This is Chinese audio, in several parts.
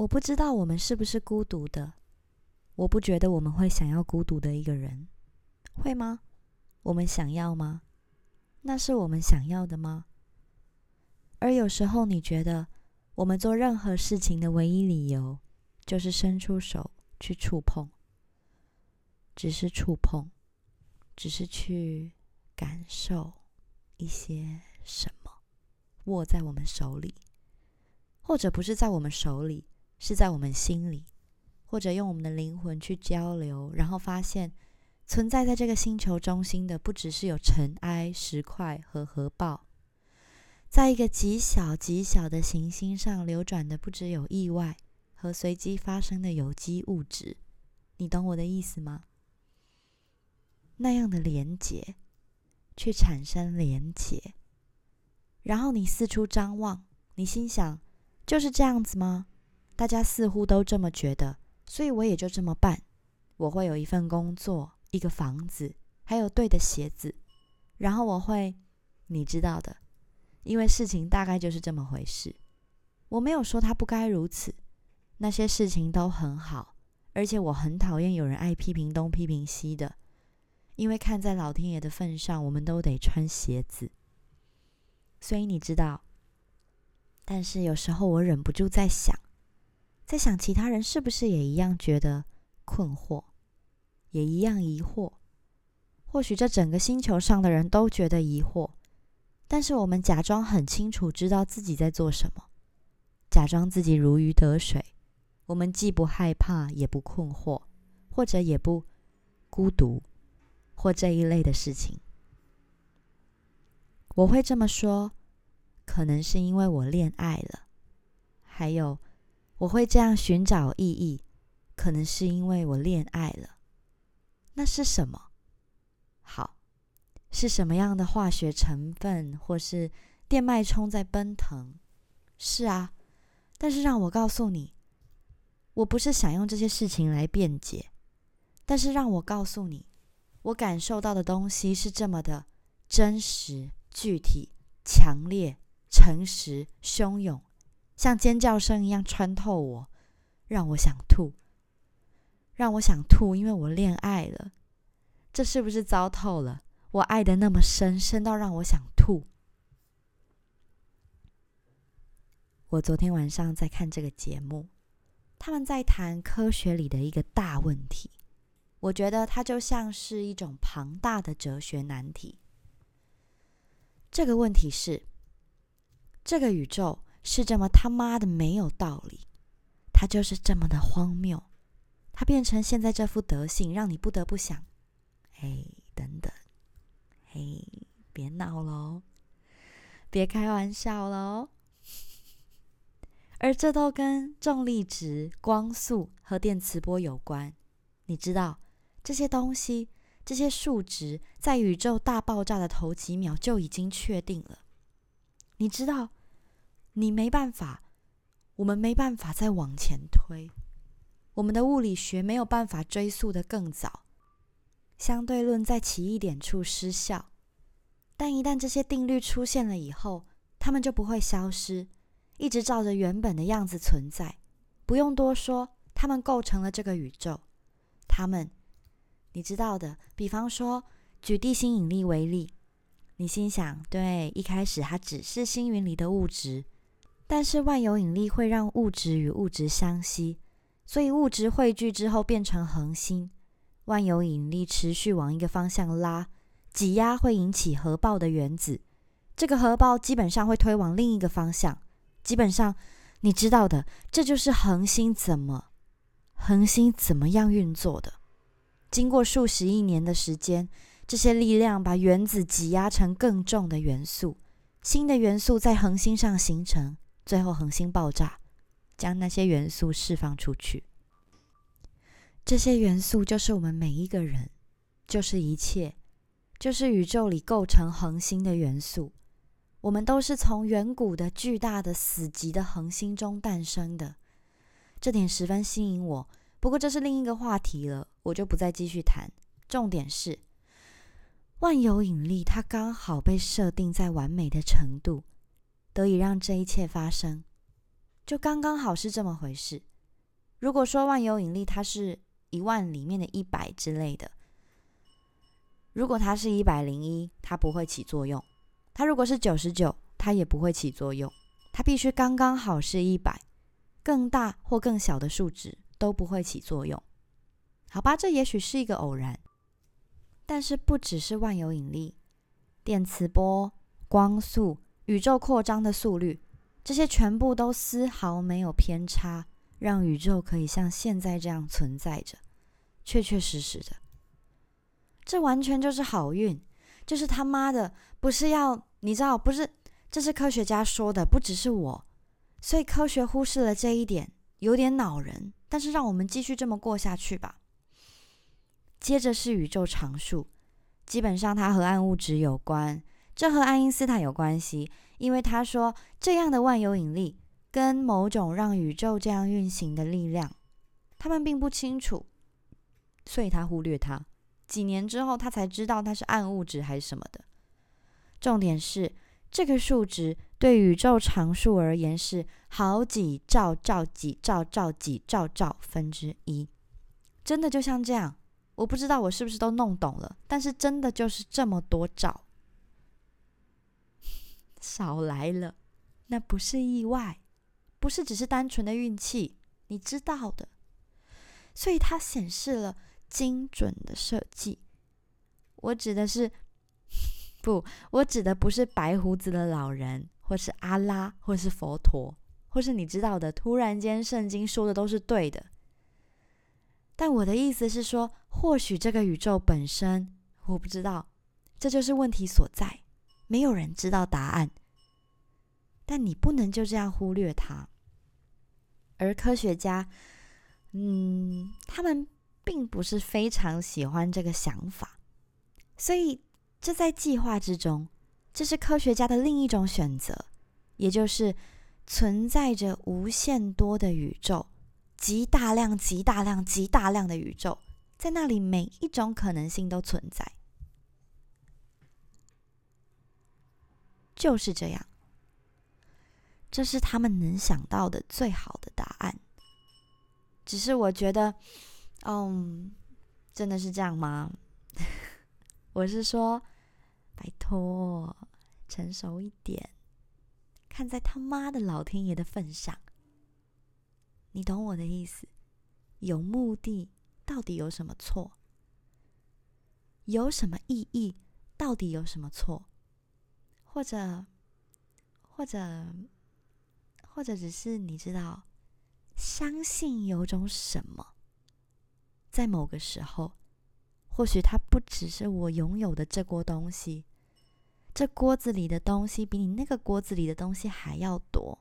我不知道我们是不是孤独的，我不觉得我们会想要孤独的一个人，会吗？我们想要吗？那是我们想要的吗？而有时候，你觉得我们做任何事情的唯一理由，就是伸出手去触碰，只是触碰，只是去感受一些什么，握在我们手里，或者不是在我们手里，是在我们心里，或者用我们的灵魂去交流，然后发现存在在这个星球中心的，不只是有尘埃、石块和核爆。在一个极小极小的行星上流转的，不只有意外和随机发生的有机物质，你懂我的意思吗？那样的连结，去产生连结，然后你四处张望，你心想，就是这样子吗？大家似乎都这么觉得，所以我也就这么办。我会有一份工作，一个房子，还有对的鞋子，然后我会，你知道的。因为事情大概就是这么回事，我没有说他不该如此，那些事情都很好，而且我很讨厌有人爱批评东批评西的，因为看在老天爷的份上，我们都得穿鞋子。所以你知道，但是有时候我忍不住在想，在想其他人是不是也一样觉得困惑，也一样疑惑，或许这整个星球上的人都觉得疑惑。但是我们假装很清楚，知道自己在做什么，假装自己如鱼得水。我们既不害怕，也不困惑，或者也不孤独，或这一类的事情。我会这么说，可能是因为我恋爱了。还有，我会这样寻找意义，可能是因为我恋爱了。那是什么？好。是什么样的化学成分，或是电脉冲在奔腾？是啊，但是让我告诉你，我不是想用这些事情来辩解，但是让我告诉你，我感受到的东西是这么的真实、具体、强烈、诚实、汹涌，像尖叫声一样穿透我，让我想吐，让我想吐，因为我恋爱了，这是不是糟透了？我爱的那么深，深到让我想吐。我昨天晚上在看这个节目，他们在谈科学里的一个大问题。我觉得它就像是一种庞大的哲学难题。这个问题是：这个宇宙是这么他妈的没有道理，它就是这么的荒谬，它变成现在这副德性，让你不得不想：哎，等等。嘿，别闹喽，别开玩笑喽。而这都跟重力值、光速和电磁波有关。你知道这些东西，这些数值在宇宙大爆炸的头几秒就已经确定了。你知道，你没办法，我们没办法再往前推，我们的物理学没有办法追溯的更早。相对论在奇异点处失效，但一旦这些定律出现了以后，它们就不会消失，一直照着原本的样子存在。不用多说，它们构成了这个宇宙。它们，你知道的。比方说，举地心引力为例，你心想：对，一开始它只是星云里的物质，但是万有引力会让物质与物质相吸，所以物质汇聚之后变成恒星。万有引力持续往一个方向拉，挤压会引起核爆的原子，这个核爆基本上会推往另一个方向。基本上，你知道的，这就是恒星怎么恒星怎么样运作的。经过数十亿年的时间，这些力量把原子挤压成更重的元素，新的元素在恒星上形成，最后恒星爆炸，将那些元素释放出去。这些元素就是我们每一个人，就是一切，就是宇宙里构成恒星的元素。我们都是从远古的巨大的死寂的恒星中诞生的，这点十分吸引我。不过这是另一个话题了，我就不再继续谈。重点是，万有引力它刚好被设定在完美的程度，得以让这一切发生。就刚刚好是这么回事。如果说万有引力它是一万里面的一百之类的，如果它是一百零一，它不会起作用；它如果是九十九，它也不会起作用。它必须刚刚好是一百，更大或更小的数值都不会起作用。好吧，这也许是一个偶然，但是不只是万有引力、电磁波、光速、宇宙扩张的速率，这些全部都丝毫没有偏差。让宇宙可以像现在这样存在着，确确实实的，这完全就是好运，就是他妈的不是要你知道不是，这是科学家说的，不只是我，所以科学忽视了这一点，有点恼人。但是让我们继续这么过下去吧。接着是宇宙常数，基本上它和暗物质有关，这和爱因斯坦有关系，因为他说这样的万有引力。跟某种让宇宙这样运行的力量，他们并不清楚，所以他忽略它。几年之后，他才知道它是暗物质还是什么的。重点是，这个数值对宇宙常数而言是好几兆兆几兆兆几兆兆分之一，真的就像这样。我不知道我是不是都弄懂了，但是真的就是这么多兆。少来了，那不是意外。不是只是单纯的运气，你知道的。所以它显示了精准的设计。我指的是，不，我指的不是白胡子的老人，或是阿拉，或是佛陀，或是你知道的。突然间，圣经说的都是对的。但我的意思是说，或许这个宇宙本身，我不知道，这就是问题所在。没有人知道答案。但你不能就这样忽略它。而科学家，嗯，他们并不是非常喜欢这个想法，所以这在计划之中，这是科学家的另一种选择，也就是存在着无限多的宇宙，极大量、极大量、极大量的宇宙，在那里每一种可能性都存在，就是这样。这是他们能想到的最好的答案。只是我觉得，嗯，真的是这样吗？我是说，拜托，成熟一点，看在他妈的老天爷的份上，你懂我的意思？有目的到底有什么错？有什么意义到底有什么错？或者，或者？或者只是你知道，相信有种什么，在某个时候，或许它不只是我拥有的这锅东西，这锅子里的东西比你那个锅子里的东西还要多。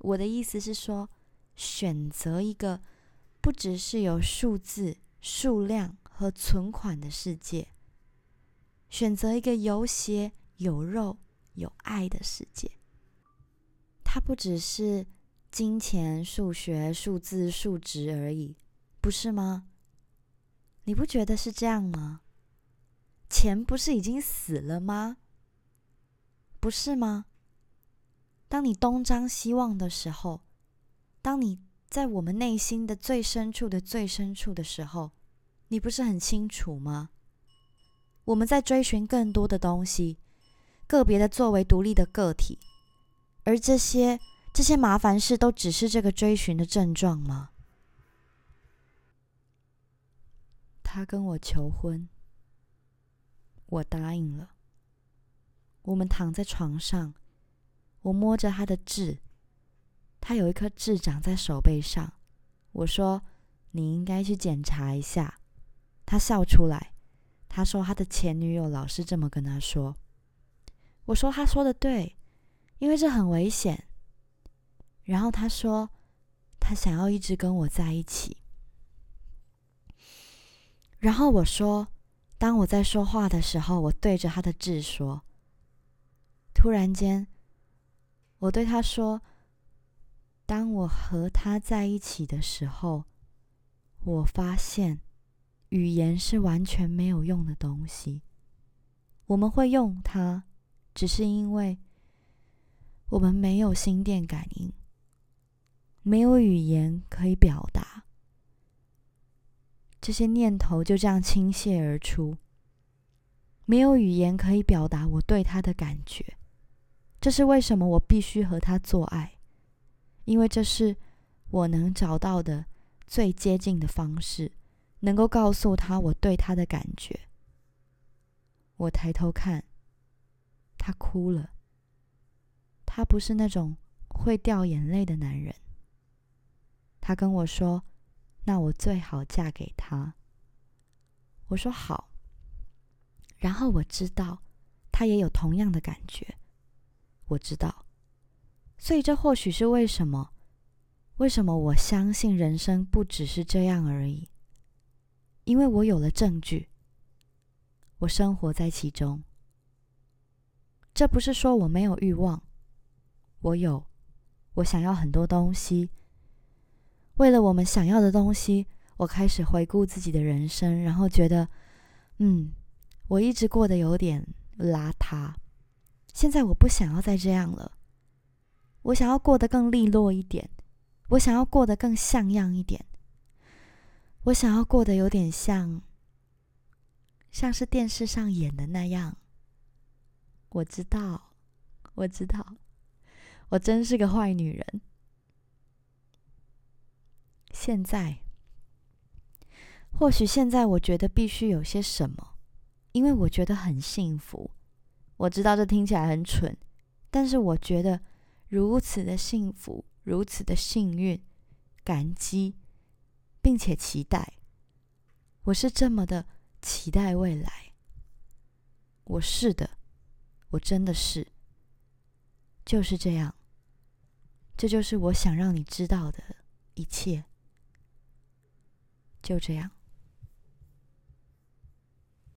我的意思是说，选择一个不只是有数字、数量和存款的世界，选择一个有血、有肉、有爱的世界。它不只是金钱、数学、数字、数值而已，不是吗？你不觉得是这样吗？钱不是已经死了吗？不是吗？当你东张西望的时候，当你在我们内心的最深处的最深处的时候，你不是很清楚吗？我们在追寻更多的东西，个别的作为独立的个体。而这些这些麻烦事都只是这个追寻的症状吗？他跟我求婚，我答应了。我们躺在床上，我摸着他的痣，他有一颗痣长在手背上。我说：“你应该去检查一下。”他笑出来，他说他的前女友老是这么跟他说。我说：“他说的对。”因为这很危险。然后他说，他想要一直跟我在一起。然后我说，当我在说话的时候，我对着他的痣说。突然间，我对他说：“当我和他在一起的时候，我发现语言是完全没有用的东西。我们会用它，只是因为……”我们没有心电感应，没有语言可以表达，这些念头就这样倾泻而出。没有语言可以表达我对他的感觉，这是为什么我必须和他做爱，因为这是我能找到的最接近的方式，能够告诉他我对他的感觉。我抬头看，他哭了。他不是那种会掉眼泪的男人。他跟我说：“那我最好嫁给他。”我说：“好。”然后我知道他也有同样的感觉。我知道，所以这或许是为什么？为什么我相信人生不只是这样而已？因为我有了证据。我生活在其中，这不是说我没有欲望，我有，我想要很多东西。为了我们想要的东西，我开始回顾自己的人生，然后觉得，嗯，我一直过得有点邋遢。现在我不想要再这样了，我想要过得更利落一点，我想要过得更像样一点，我想要过得有点像。像是电视上演的那样，我知道，我知道，我真是个坏女人。现在，或许现在我觉得必须有些什么，因为我觉得很幸福。我知道这听起来很蠢，但是我觉得如此的幸福，如此的幸运，感激，并且期待，我是这么的。期待未来，我是的，我真的是，就是这样，这就是我想让你知道的一切，就这样。